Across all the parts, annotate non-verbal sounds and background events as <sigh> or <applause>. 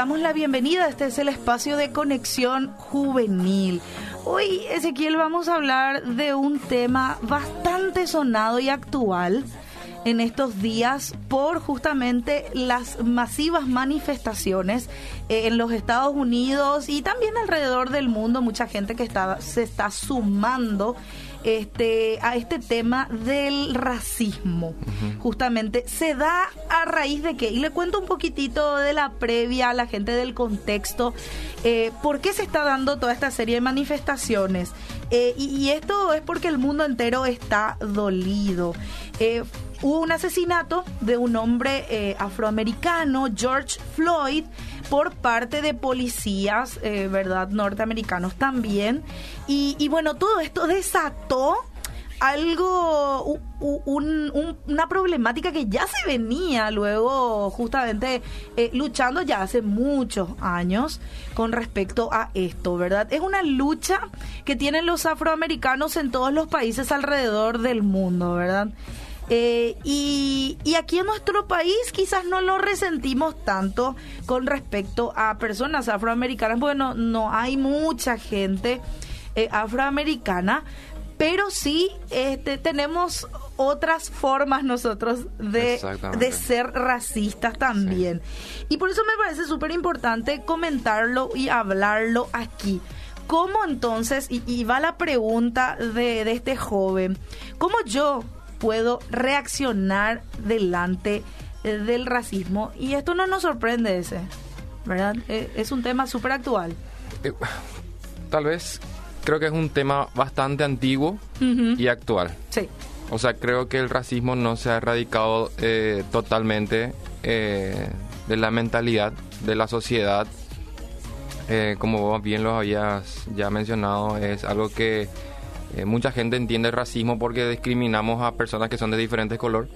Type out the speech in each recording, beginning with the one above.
damos la bienvenida. Este es el espacio de conexión juvenil. Hoy, Ezequiel, vamos a hablar de un tema bastante sonado y actual en estos días por justamente las masivas manifestaciones eh, en los Estados Unidos y también alrededor del mundo. Mucha gente que está, se está sumando este, a este tema del racismo. Justamente se da a raíz de qué. Y le cuento un poquitito de la previa a la gente del contexto. Eh, ¿Por qué se está dando toda esta serie de manifestaciones? Eh, y, esto es porque el mundo entero está dolido. Eh, hubo un asesinato de un hombre afroamericano, George Floyd, por parte de policías, eh, ¿verdad? Norteamericanos también. Y, bueno, todo esto desató algo, una problemática que ya se venía luego justamente eh, luchando ya hace muchos años con respecto a esto, ¿verdad? Es una lucha que tienen los afroamericanos en todos los países alrededor del mundo, ¿verdad? Eh, y, aquí en nuestro país quizás no lo resentimos tanto con respecto a personas afroamericanas. Bueno, no hay mucha gente eh, afroamericana, pero sí este, tenemos otras formas nosotros de, de ser racistas también. Y por eso me parece súper importante comentarlo y hablarlo aquí. ¿Cómo entonces, y, va la pregunta de, de este joven, cómo yo puedo reaccionar delante eh, del racismo. Y esto no nos sorprende ese, ¿verdad? Eh, es un tema súper actual. Eh, tal vez creo que es un tema bastante antiguo y actual. Sí. O sea, creo que el racismo no se ha erradicado totalmente de la mentalidad de la sociedad. como vos bien lo habías ya mencionado, es algo que eh, mucha gente entiende el racismo porque discriminamos a personas que son de diferentes color,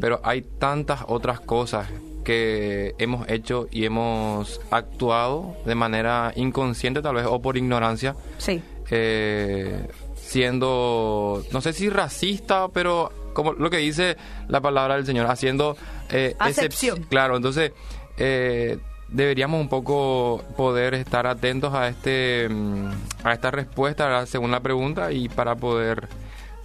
pero hay tantas otras cosas que hemos hecho y hemos actuado de manera inconsciente tal vez o por ignorancia. Sí. Eh, siendo, no sé si racista, pero como lo que dice la palabra del Señor, haciendo eh, excepción. Claro, entonces eh, deberíamos un poco poder estar atentos a este mm, a esta respuesta según la pregunta y para poder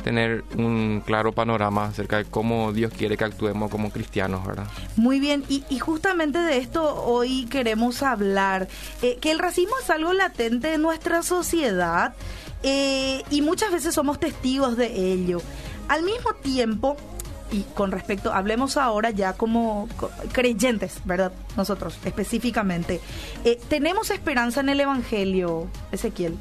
tener un claro panorama acerca de cómo Dios quiere que actuemos como cristianos, ¿verdad? Muy bien, y, justamente de esto hoy queremos hablar, eh, que el racismo es algo latente en nuestra sociedad eh, y muchas veces somos testigos de ello. Al mismo tiempo, y con respecto, hablemos ahora ya como creyentes, ¿verdad? Nosotros específicamente. Eh, tenemos esperanza en el Evangelio, Ezequiel,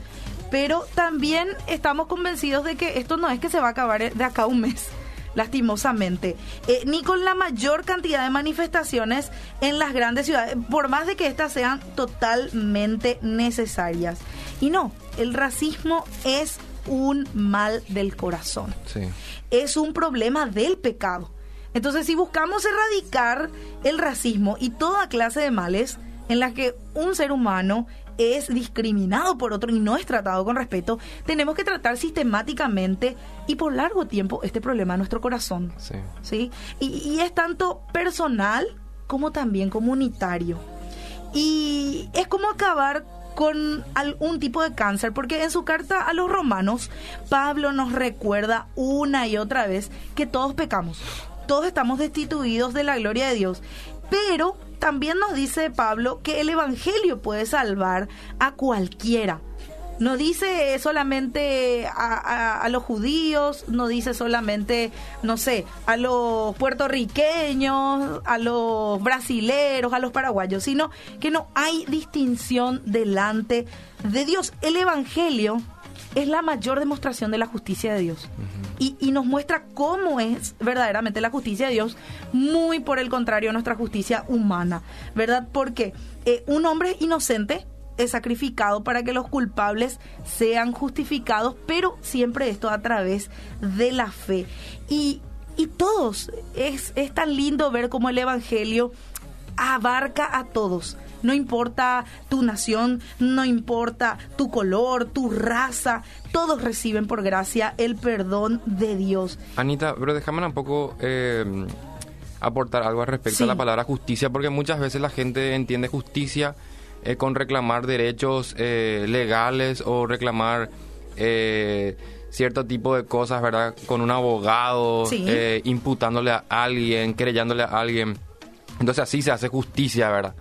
pero también estamos convencidos de que esto no es que se va a acabar de acá un mes <laughs> lastimosamente, eh, ni con la mayor cantidad de manifestaciones en las grandes ciudades, por más de que éstas sean totalmente necesarias. Y no, el racismo es un mal del corazón. Es un problema del pecado. Entonces, si buscamos erradicar el racismo y toda clase de males en las que un ser humano es discriminado por otro y no es tratado con respeto, tenemos que tratar sistemáticamente y por largo tiempo este problema en nuestro corazón. Sí. Y, y es tanto personal como también comunitario. Y es como acabar con algún tipo de cáncer, porque en su carta a los romanos, Pablo nos recuerda una y otra vez que todos pecamos, todos estamos destituidos de la gloria de Dios, pero también nos dice Pablo que el Evangelio puede salvar a cualquiera no dice solamente a, los judíos, no dice solamente, no sé, a los puertorriqueños, a los brasileros, a los paraguayos, sino que no hay distinción delante de Dios. El Evangelio es la mayor demostración de la justicia de Dios. y, nos muestra cómo es verdaderamente la justicia de Dios, muy por el contrario a nuestra justicia humana, ¿verdad? Porque eh, un hombre inocente sacrificado para que los culpables sean justificados, pero siempre esto a través de la fe. Y, y todos, es, es tan lindo ver cómo el Evangelio abarca a todos. No importa tu nación, no importa tu color, tu raza, todos reciben por gracia el perdón de Dios. Anita, pero déjame un poco eh, aportar algo al respecto Sí. a la palabra justicia, porque muchas veces la gente entiende justicia eh, con reclamar derechos eh, legales o reclamar eh, cierto tipo de cosas, ¿verdad? Con un abogado, Sí. eh, imputándole a alguien, querellándole a alguien. Entonces así se hace justicia, ¿verdad?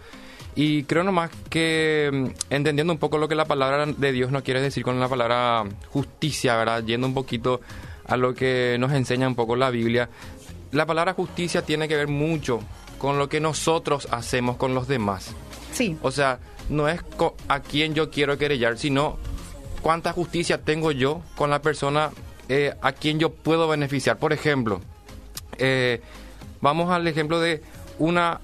Y creo nomás que mm, entendiendo un poco lo que la palabra de Dios nos quiere decir con la palabra justicia, ¿verdad? Yendo un poquito a lo que nos enseña un poco la Biblia, la palabra justicia tiene que ver mucho con lo que nosotros hacemos con los demás. Sí. O sea, no es a quién yo quiero querellar, sino cuánta justicia tengo yo con la persona eh, a quien yo puedo beneficiar. Por ejemplo, eh, vamos al ejemplo de una,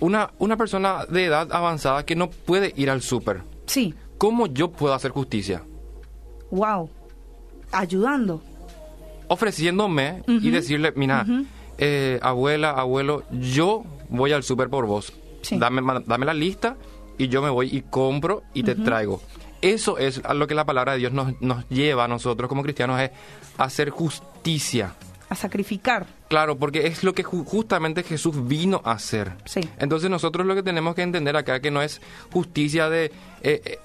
una, una persona de edad avanzada que no puede ir al súper. Sí. ¿Cómo yo puedo hacer justicia? Wow. Ayudando. Ofreciéndome y decirle, mira, eh, abuela, abuelo, yo voy al súper por vos. Sí. Dame, dame la lista y yo me voy y compro y te traigo. Eso es a lo que la palabra de Dios nos, nos lleva a nosotros como cristianos, es hacer justicia. A sacrificar. Claro, porque es lo que ju- justamente Jesús vino a hacer. Sí. Entonces nosotros lo que tenemos que entender acá que no es justicia de eh, eh,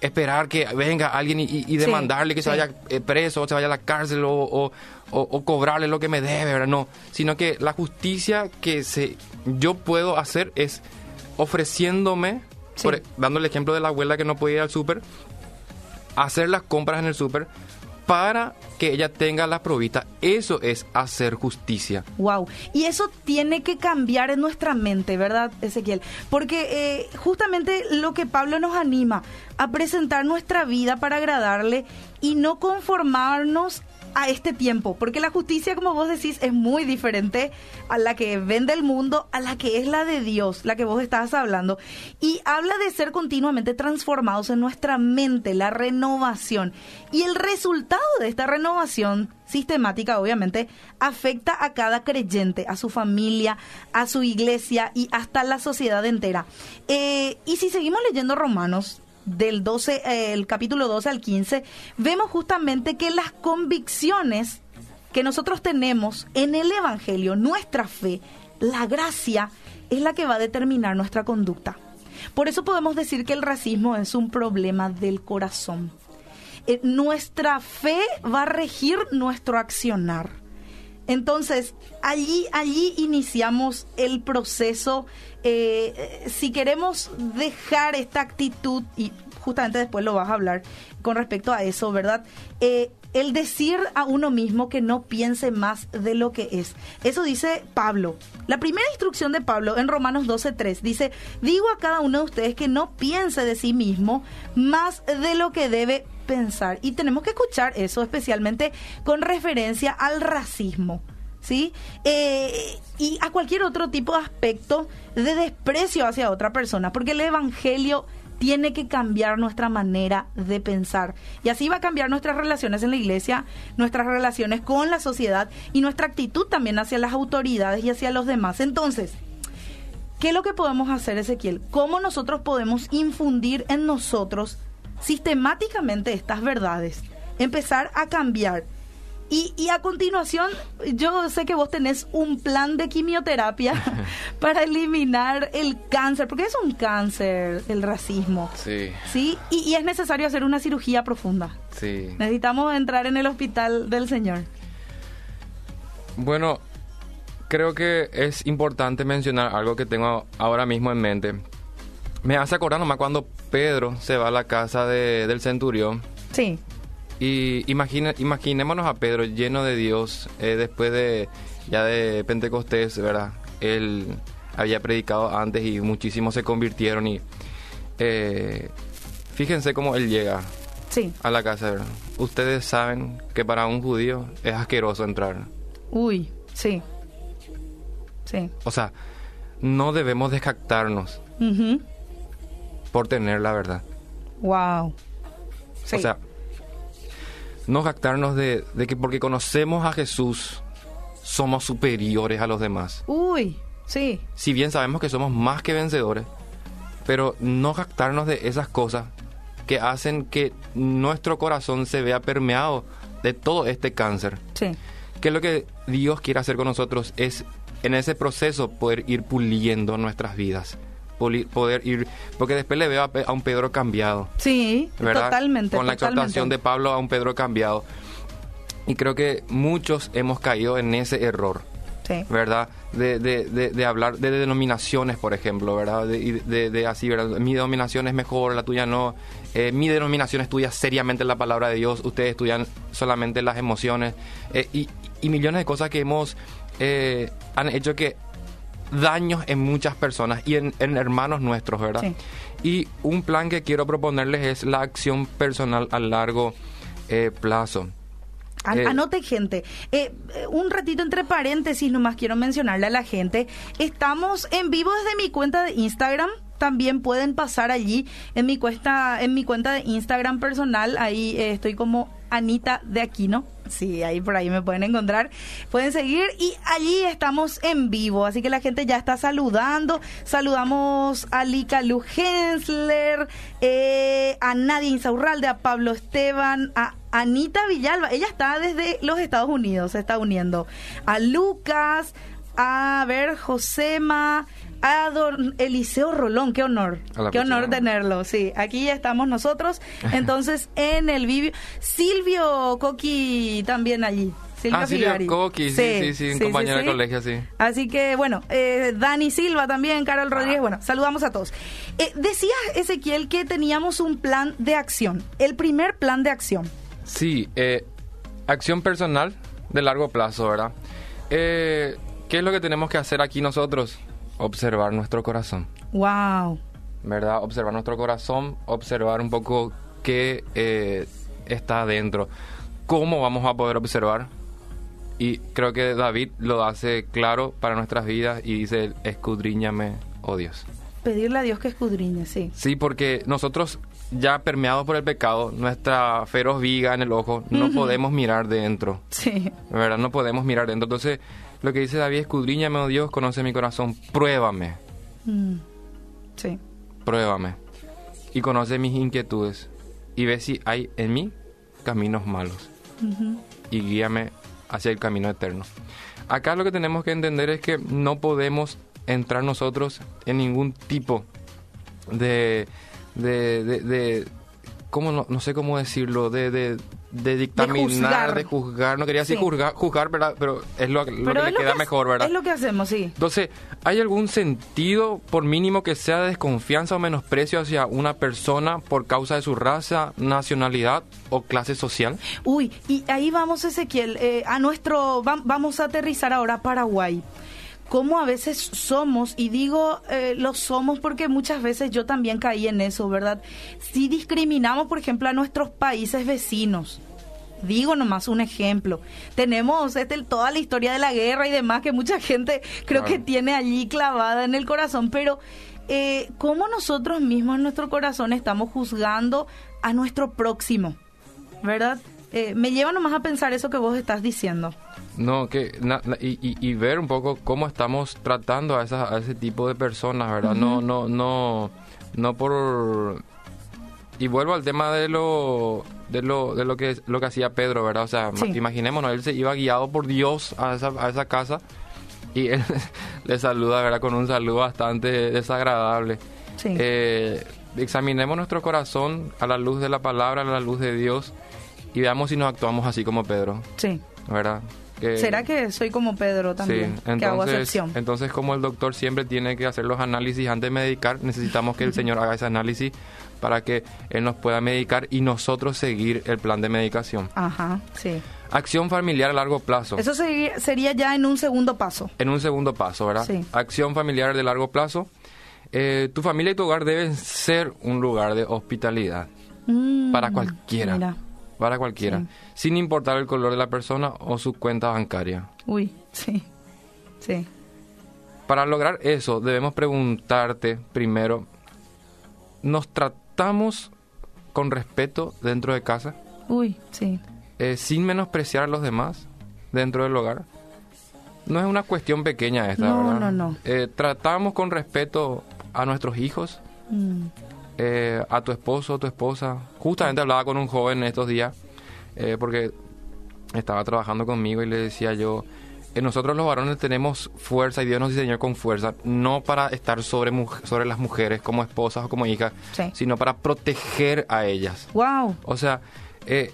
esperar que venga alguien y, demandarle que se sí. vaya eh, preso, o se vaya a la cárcel o, o- o- o cobrarle lo que me debe, ¿verdad? No, sino que la justicia que se, yo puedo hacer es ofreciéndome, Sí. por- dando el ejemplo de la abuela que no podía ir al súper, hacer las compras en el súper para que ella tenga la provista. Eso es hacer justicia. Wow. Y eso tiene que cambiar en nuestra mente, ¿verdad, Ezequiel? Porque eh, justamente lo que Pablo nos anima a presentar nuestra vida para agradarle y no conformarnos a este tiempo, porque la justicia, como vos decís, es muy diferente a la que vende el mundo, a la que es la de Dios, la que vos estabas hablando. Y habla de ser continuamente transformados en nuestra mente, la renovación. Y el resultado de esta renovación sistemática, obviamente, afecta a cada creyente, a su familia, a su iglesia y hasta la sociedad entera. Eh, y si seguimos leyendo Romanos, del 12, eh, el capítulo 12 al 15, vemos justamente que las convicciones que nosotros tenemos en el Evangelio, nuestra fe, la gracia, es la que va a determinar nuestra conducta. Por eso podemos decir que el racismo es un problema del corazón. Eh, nuestra fe va a regir nuestro accionar. Entonces, allí, allí iniciamos el proceso. eh, eh, si queremos dejar esta actitud, y justamente después lo vas a hablar con respecto a eso, ¿verdad? Eh, el decir a uno mismo que no piense más de lo que es. Eso dice Pablo. La primera instrucción de Pablo en Romanos 12.3 dice, digo a cada uno de ustedes que no piense de sí mismo más de lo que debe pensar. Y tenemos que escuchar eso especialmente con referencia al racismo. ¿Sí? Eh, y a cualquier otro tipo de aspecto de desprecio hacia otra persona, porque el Evangelio tiene que cambiar nuestra manera de pensar. Y así va a cambiar nuestras relaciones en la iglesia, nuestras relaciones con la sociedad y nuestra actitud también hacia las autoridades y hacia los demás. Entonces, ¿qué es lo que podemos hacer, Ezequiel? ¿Cómo nosotros podemos infundir en nosotros sistemáticamente estas verdades? Empezar a cambiar. Y, y a continuación, yo sé que vos tenés un plan de quimioterapia <laughs> <laughs> para eliminar el cáncer, porque es un cáncer el racismo. Sí, ¿Sí? Y, y es necesario hacer una cirugía profunda. sí. Necesitamos entrar en el hospital del Señor. Bueno, creo que es importante mencionar algo que tengo ahora mismo en mente. Me hace acordar nomás cuando Pedro se va a la casa de- del centurión Sí, y imagine- imaginémonos a Pedro lleno de Dios eh, después de ya de Pentecostés, ¿verdad? Él había predicado antes y muchísimos se convirtieron y eh, fíjense cómo él llega sí. a la casa, ¿verdad? Ustedes saben que para un judío es asqueroso entrar. Uy, sí. Sí. O sea, no debemos desjactarnos Ujú. Por tener la verdad. Wow. Sí. O sea, no jactarnos de, de que porque conocemos a Jesús somos superiores a los demás. Uy, sí. Si bien sabemos que somos más que vencedores, pero no jactarnos de esas cosas que hacen que nuestro corazón se vea permeado de todo este cáncer. Sí. que lo que Dios quiere hacer con nosotros es en ese proceso poder ir puliendo nuestras vidas. Poder ir, porque después le veo a, un Pedro cambiado. Sí, totalmente. Con la exhortación de Pablo a un Pedro cambiado. Y creo que muchos hemos caído en ese error. ¿Verdad? De, de, de, hablar de denominaciones, por ejemplo, ¿verdad? De, de, así, ¿verdad? Mi denominación es mejor, la tuya no. Eh, mi denominación estudia seriamente la palabra de Dios, ustedes estudian solamente las emociones. Eh, y, y, millones de cosas que hemos. Eh, han hecho que daños en muchas personas y en, hermanos nuestros, ¿verdad? Y un plan que quiero proponerles es la acción personal a largo plazo. Eh, anote, gente. Eh, un ratito entre paréntesis, nomás quiero mencionarle a la gente. Estamos en vivo desde mi cuenta de Instagram. También pueden pasar allí en mi cuenta, en mi cuenta de Instagram personal. Ahí eh, estoy como Anita de Aquino. Sí, ahí por ahí me pueden encontrar. Pueden seguir y allí estamos en vivo. Así que la gente ya está saludando. Saludamos a Lika Lu Hensler, eh, a Nadia Insaurralde, a Pablo Esteban, a Anita Villalba. Ella está desde los Estados Unidos, se está uniendo. A Lucas, a ver, Josema, a don Eliseo Rolón, qué honor, qué honor tenerlo, sí, aquí ya estamos nosotros, entonces en el vivo, Silvio Coqui también allí. Silvio ah, Silvio Coqui, sí, sí, sí, un compañero de colegio, sí. Así que, bueno, eh, Dani Silva también, Carol Rodríguez, bueno, saludamos a todos. Eh, decía Ezequiel que teníamos un plan de acción, el primer plan de acción. Sí, eh, acción personal de largo plazo, ¿verdad? ¿Qué es lo que tenemos que hacer aquí nosotros? Observar nuestro corazón. Wow. ¿Verdad? Observar nuestro corazón, observar un poco qué eh, está adentro. ¿Cómo vamos a poder observar? Y creo que David lo hace claro para nuestras vidas y dice, escudriñame, oh Dios. Pedirle a Dios que escudriñe, sí. Sí, porque nosotros ya permeados por el pecado, nuestra feroz viga en el ojo, no podemos mirar dentro. Sí. ¿Verdad? No podemos mirar dentro. Entonces, lo que dice David, escudriñame, oh Dios, conoce mi corazón, pruébame. Mm. Sí. Pruébame. Y conoce mis inquietudes. Y ve si hay en mí caminos malos. Y guíame hacia el camino eterno. Acá lo que tenemos que entender es que no podemos entrar nosotros en ningún tipo de, de, de, ¿cómo no, no sé cómo decirlo, de, de, de dictaminar, de juzgar. No quería decir juzgar, juzgar pero es lo, que le queda mejor, ¿verdad? Es lo que hacemos, sí. Entonces, ¿hay algún sentido, por mínimo que sea, de desconfianza o menosprecio hacia una persona por causa de su raza, nacionalidad o clase social? Uy, y ahí vamos, Ezequiel, eh, a nuestro. vamos a aterrizar ahora a Paraguay cómo a veces somos, y digo eh, lo somos porque muchas veces yo también caí en eso, ¿verdad? Si discriminamos, por ejemplo, a nuestros países vecinos. Digo nomás un ejemplo. Tenemos este, toda la historia de la guerra y demás que mucha gente creo que tiene allí clavada en el corazón, pero eh, ¿cómo nosotros mismos en nuestro corazón estamos juzgando a nuestro próximo? ¿Verdad? Eh, me lleva nomás a pensar eso que vos estás diciendo. No, que y, ver un poco cómo estamos tratando a, a ese tipo de personas, ¿verdad? No, no, no, no por y vuelvo al tema de lo de lo de lo que lo que hacía Pedro, ¿verdad? O sea, imaginémonos, él se iba guiado por Dios a esa, a esa casa y él <laughs> le saluda, ¿verdad? Con un saludo bastante desagradable. Sí. Eh, examinemos nuestro corazón a la luz de la palabra, a la luz de Dios y veamos si nos actuamos así como Pedro. Sí. ¿Verdad? ¿Será que soy como Pedro también? Sí, entonces, que hago excepción. entonces como el doctor siempre tiene que hacer los análisis antes de medicar, necesitamos que el Señor haga ese análisis para que Él nos pueda medicar y nosotros seguir el plan de medicación. Ajá, sí. Acción familiar a largo plazo. Eso sería ya en un segundo paso. En un segundo paso, ¿verdad? Sí. Acción familiar de largo plazo. Eh, tu familia y tu hogar deben ser un lugar de hospitalidad mm, para cualquiera. Mira para cualquiera, sin importar el color de la persona o su cuenta bancaria. Uy, <laughs> sí, sí. Para lograr eso, debemos preguntarte primero, ¿nos tratamos con respeto dentro de casa? Uy, sí. Eh, sin menospreciar a los demás dentro del hogar. No es una cuestión pequeña esta, no, ¿verdad? No, no, eh, tratamos con respeto a nuestros hijos. Mm. Eh, a tu esposo o tu esposa. Justamente hablaba con un joven estos días, eh, porque estaba trabajando conmigo y le decía yo, eh, nosotros los varones tenemos fuerza y Dios nos diseñó con fuerza, no para estar sobre, sobre las mujeres como esposas o como hijas, Sí. sino para proteger a ellas. Wow. O sea, eh,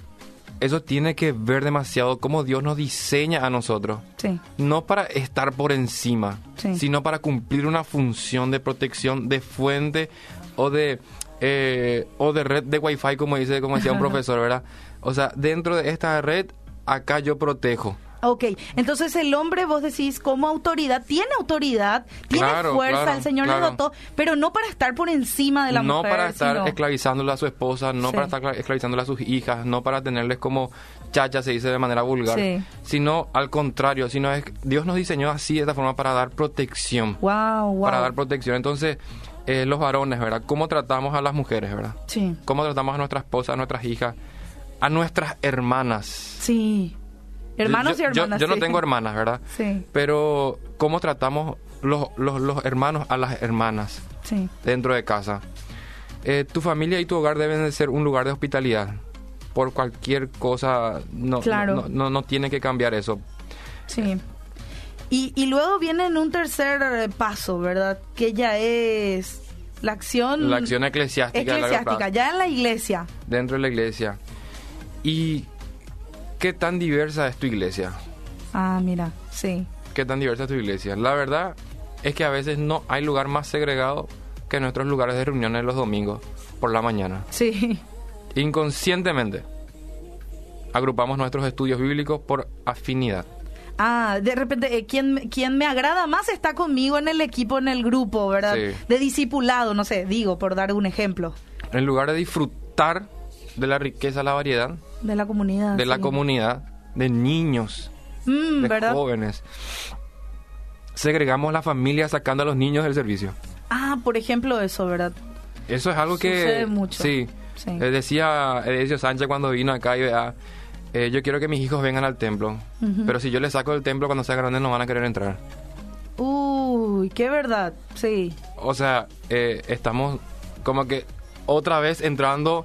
eso tiene que ver demasiado cómo Dios nos diseña a nosotros. Sí. No para estar por encima, Sí. sino para cumplir una función de protección, de fuente o de eh, o de red de wifi, como dice, como decía un profesor, ¿verdad? O sea, dentro de esta red, acá yo protejo. Ok, entonces el hombre, vos decís, como autoridad, tiene autoridad, tiene Claro, fuerza, claro, el Señor le claro. dotó, pero no para estar por encima de la no mujer. para estar sino- esclavizándole a su esposa, no Sí. para estar cla- esclavizándola a sus hijas, no para tenerles como chacha, se dice de manera vulgar, Sí. sino al contrario, sino es Dios nos diseñó así de esta forma para dar protección, Wow, wow. para dar protección. Entonces, eh, los varones, ¿verdad? ¿Cómo tratamos a las mujeres, ¿verdad? Sí, ¿Cómo tratamos a nuestras esposas, a nuestras hijas, a nuestras hermanas? sí. Hermanos Yo- y yo- hermanas. Yo, no sí. tengo hermanas, ¿verdad? Sí, Pero, ¿cómo tratamos los, los, los hermanos a las hermanas? sí. dentro de casa. Eh, tu familia y tu hogar deben de ser un lugar de hospitalidad. Por cualquier cosa, no, Claro. no, no, no tiene que cambiar eso. Sí. Y, y luego viene en un tercer paso, ¿verdad? Que ya es la acción, La acción eclesiástica, eclesiástica, ya en la iglesia. dentro de la iglesia. ¿Y qué tan diversa es tu iglesia? Ah, mira, sí. ¿Qué tan diversa es tu iglesia? La verdad es que a veces no hay lugar más segregado que nuestros lugares de reuniones los domingos por la mañana. Sí, Inconscientemente agrupamos nuestros estudios bíblicos por afinidad. Ah, de repente, eh, quien, quien me agrada más está conmigo en el equipo, en el grupo, ¿verdad? Sí. De discipulado, no sé, digo, por dar un ejemplo. En lugar de disfrutar de la riqueza, la variedad, De la comunidad. de la comunidad, de niños, Mm, de ¿verdad? jóvenes, segregamos la familia sacando a los niños del servicio. Ah, por ejemplo, eso, ¿verdad? Eso es algo que... Sucede mucho. Sí. Sí. Eh, decía Edesio Sánchez cuando vino acá y vea, eh, yo quiero que mis hijos vengan al templo, pero si yo les saco del templo cuando sean grandes no van a querer entrar. Uy, qué verdad, sí. O sea, eh, estamos como que otra vez entrando,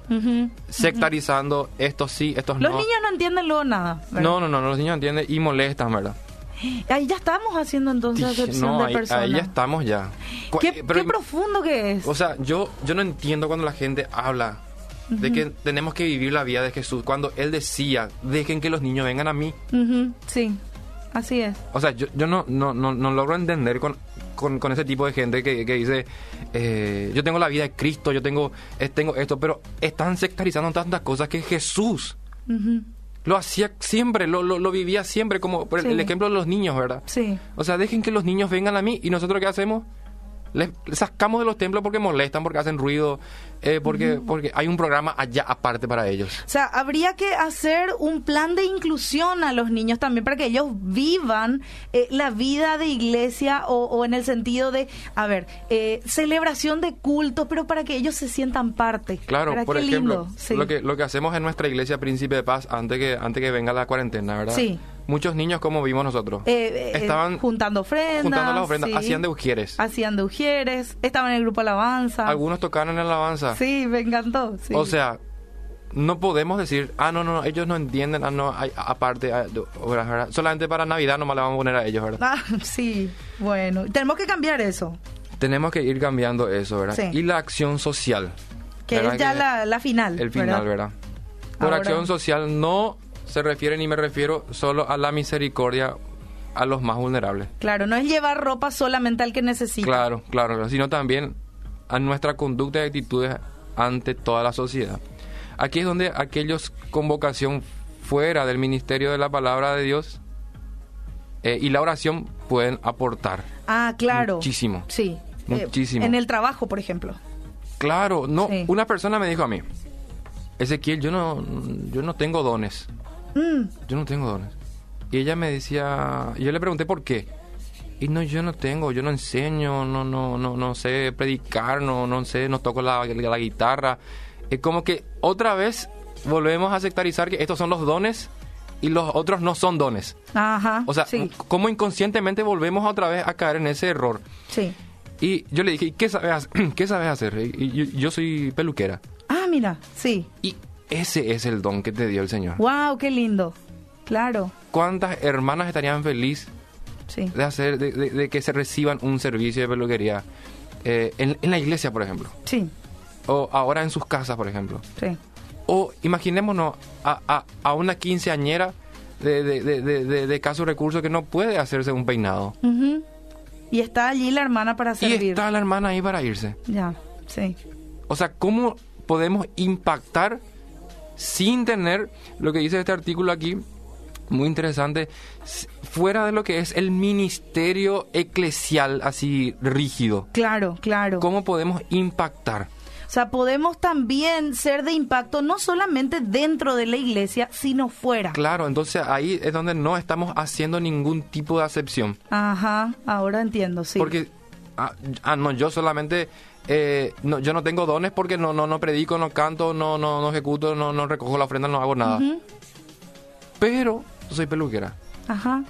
sectarizando, estos sí, estos Los no. niños no entienden luego nada. ¿verdad? No, no, no, los niños entienden y molestan, ¿verdad? <gasps> Ahí ya estamos haciendo entonces acepción No, de ahí, personas. ahí ya estamos ya. Qué, pero- qué profundo que es. O sea, yo, yo no entiendo cuando la gente habla de que tenemos que vivir la vida de Jesús. Cuando Él decía, dejen que los niños vengan a mí. Sí, así es. O sea, yo, yo no, no, no, no logro entender con, con, con ese tipo de gente que, que dice, eh, yo tengo la vida de Cristo, yo tengo, eh, tengo esto, pero están sectarizando tantas cosas que Jesús lo hacía siempre, lo, lo, lo vivía siempre, como por el- Sí. el ejemplo de los niños, ¿verdad? Sí. O sea, dejen que los niños vengan a mí y nosotros qué hacemos? Les les sacamos de los templos porque molestan, porque hacen ruido, eh, porque, porque hay un programa allá aparte para ellos. O sea, habría que hacer un plan de inclusión a los niños también para que ellos vivan eh, la vida de iglesia o, o en el sentido de, a ver, eh, celebración de culto, pero para que ellos se sientan parte. Claro, ¿Verdad? por Qué ejemplo, lindo. Sí. lo, que, lo que hacemos en nuestra iglesia Príncipe de Paz antes que, antes que venga la cuarentena, ¿verdad? Sí. Muchos niños, como vimos nosotros, Eh, eh, estaban juntando ofrendas. juntando las ofrendas, sí. hacían de ujieres. Hacían de ujieres, estaban en el grupo Alabanza. Algunos tocaron en la alabanza. Sí, me encantó. sí. O sea, no podemos decir, ah, no, no, no, ellos no entienden, ah, no, hay, aparte, ah, solamente para Navidad nomás le vamos a poner a ellos, ¿verdad? Ah, <laughs> sí, bueno, tenemos que cambiar eso, Tenemos que ir cambiando eso, ¿verdad? Sí. Y la acción social. que ¿verdad? es ya Que- la, la final. El final, ¿verdad? Por Ahora- acción social no se refiere ni me refiero solo a la misericordia a los más vulnerables. Claro, no es llevar ropa solamente al que necesita. Claro, claro, sino también a nuestra conducta y actitudes ante toda la sociedad. Aquí es donde aquellos con vocación fuera del ministerio de la palabra de Dios eh, y la oración pueden aportar. Ah, claro. Muchísimo. Sí. Eh, Muchísimo. en el trabajo, por ejemplo. Claro, no, Sí. una persona me dijo a mí, Ezequiel, yo no, yo no tengo dones. Mm, yo no tengo dones. Y ella me decía, y yo le pregunté por qué. Y no, yo no tengo, yo no enseño, no, no, no, no sé predicar, no, no sé, no toco la, la guitarra. Es como que otra vez volvemos a sectarizar que estos son los dones y los otros no son dones. Ajá. O sea, sí, como inconscientemente volvemos otra vez a caer en ese error. sí. Y yo le dije, ¿y qué sabes? <clears throat> ¿qué sabes hacer? Y yo, yo soy peluquera. Ah, mira, sí. Y ese es el don que te dio el Señor. Wow, qué lindo. Claro. ¿Cuántas hermanas estarían felices Sí. de hacer, de, de- de que se reciban un servicio de peluquería eh, en, en la iglesia, por ejemplo, Sí, o ahora en sus casas, por ejemplo. sí. O imaginémonos a, a, a una quinceañera de, de, de, caso recurso que no puede hacerse un peinado. Y está allí la hermana para Y servir. está la hermana ahí para irse. Ya, sí. O sea, ¿cómo podemos impactar sin tener lo que dice este artículo aquí? Muy interesante, fuera de lo que es el ministerio eclesial así rígido. Claro, claro. ¿Cómo podemos impactar? O sea, podemos también ser de impacto no solamente dentro de la iglesia, sino fuera. Claro, entonces ahí es donde no estamos haciendo ningún tipo de acepción. Ajá, ahora entiendo, sí. Porque, ah, ah, no, yo solamente, eh, no, yo no tengo dones porque no, no, no predico, no canto, no, no, no ejecuto, no, no recojo la ofrenda, no hago nada. Pero soy peluquera. Ajá.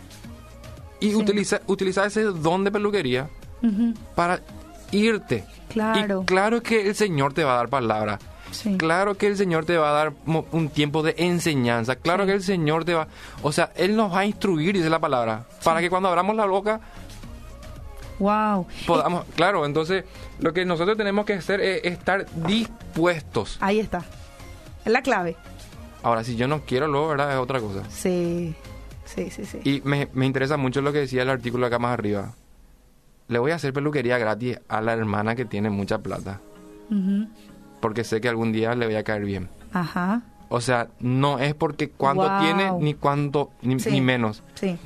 Y Sí. utiliza, utiliza ese don de peluquería para irte. Claro. Y claro que el Señor te va a dar palabra. Sí. Claro que el Señor te va a dar un tiempo de enseñanza. Claro Sí. que el Señor te va... O sea, Él nos va a instruir, dice la palabra. Para que cuando abramos la boca Wow. podamos... Claro, entonces lo que nosotros tenemos que hacer es estar dispuestos. Ahí está. Es la clave. Ahora, si yo no quiero, luego, ¿verdad? Es otra cosa. Sí. Sí, sí, sí. Y me, me interesa mucho lo que decía el artículo acá más arriba. Le voy a hacer peluquería gratis a la hermana que tiene mucha plata. Ujú, Porque sé que algún día le voy a caer bien. Ajá. O sea, no es porque cuánto Wow. tiene ni cuánto, ni, Sí. ni menos. Sí.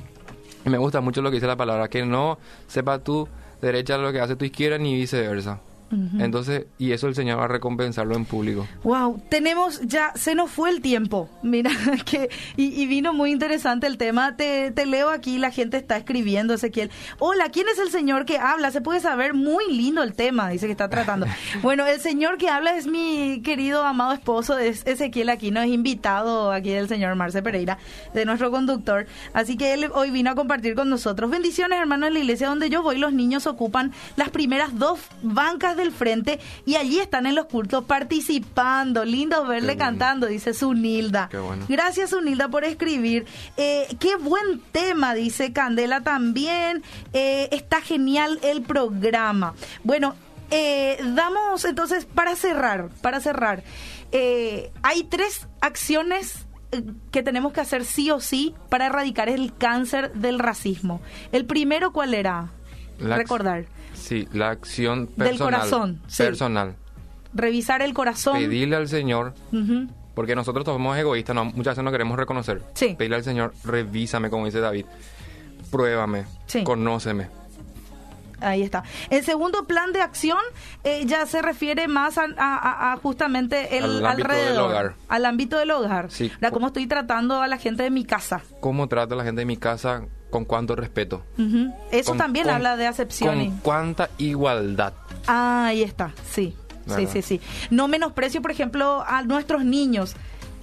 Me gusta mucho lo que dice la palabra, que no sepa tu derecha lo que hace tu izquierda ni viceversa. Entonces, y eso el Señor va a recompensarlo en público. Wow, tenemos ya, se nos fue el tiempo. Mira, <laughs> que, y, y vino muy interesante el tema. Te, te leo aquí, la gente está escribiendo, Ezequiel. Hola, ¿quién es el señor que habla? Se puede saber, muy lindo el tema, dice que está tratando. <laughs> Bueno, el señor que habla es mi querido amado esposo, es Ezequiel Aquino, es invitado aquí del señor Marce Pereira, de nuestro conductor. Así que él hoy vino a compartir con nosotros. Bendiciones, hermanos, en la iglesia donde yo voy, los niños ocupan las primeras dos bancas del frente y allí están en los cultos participando. Lindo verle cantando, dice Sunilda. Qué bueno. Gracias, Sunilda, por escribir. Eh, qué buen tema, dice Candela también. Eh, está genial el programa. Bueno, eh, damos entonces, para cerrar, para cerrar, hay tres acciones que tenemos que hacer sí o sí para erradicar el cáncer del racismo. El primero, ¿cuál era? La Recordar. Sí, la acción Del personal. corazón, sí. Personal. Revisar el corazón. Pedirle al Señor, porque nosotros somos egoístas, no, muchas veces no queremos reconocer. Sí. Pedirle al Señor, revísame, como dice David. Pruébame, Sí. conóceme. Ahí está. El segundo plan de acción eh, ya se refiere más a, a- a- a justamente el Al del alrededor, hogar. al ámbito del hogar. Sí. Cómo estoy tratando a la gente de mi casa. ¿Cómo trato a la gente de mi casa? ¿Con cuánto respeto? Eso Con- también con- habla de acepción. ¿Con cuánta igualdad? Ah, ahí está, sí. Sí, ¿Verdad? sí, sí. No menosprecio, por ejemplo, a nuestros niños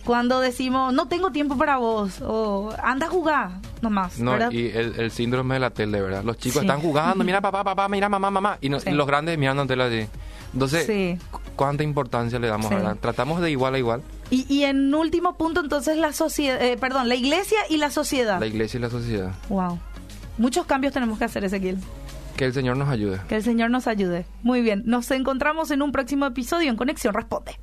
cuando decimos, no tengo tiempo para vos, o anda a jugar, nomás. No, ¿verdad? y el, el síndrome de la tele, ¿verdad? Los chicos Sí. están jugando, mira papá, papá, mira mamá, mamá, y, no- Sí. y los grandes mirando en tele así. Entonces, Sí. ¿cuánta importancia le damos, verdad? Tratamos de igual a igual, Y, y en último punto, entonces, la sociedad, eh, perdón, la iglesia y la sociedad. la iglesia y la sociedad. Wow. Muchos cambios tenemos que hacer, Ezequiel. Que el Señor nos ayude. Que el Señor nos ayude. Muy bien, nos encontramos en un próximo episodio en Conexión Responde.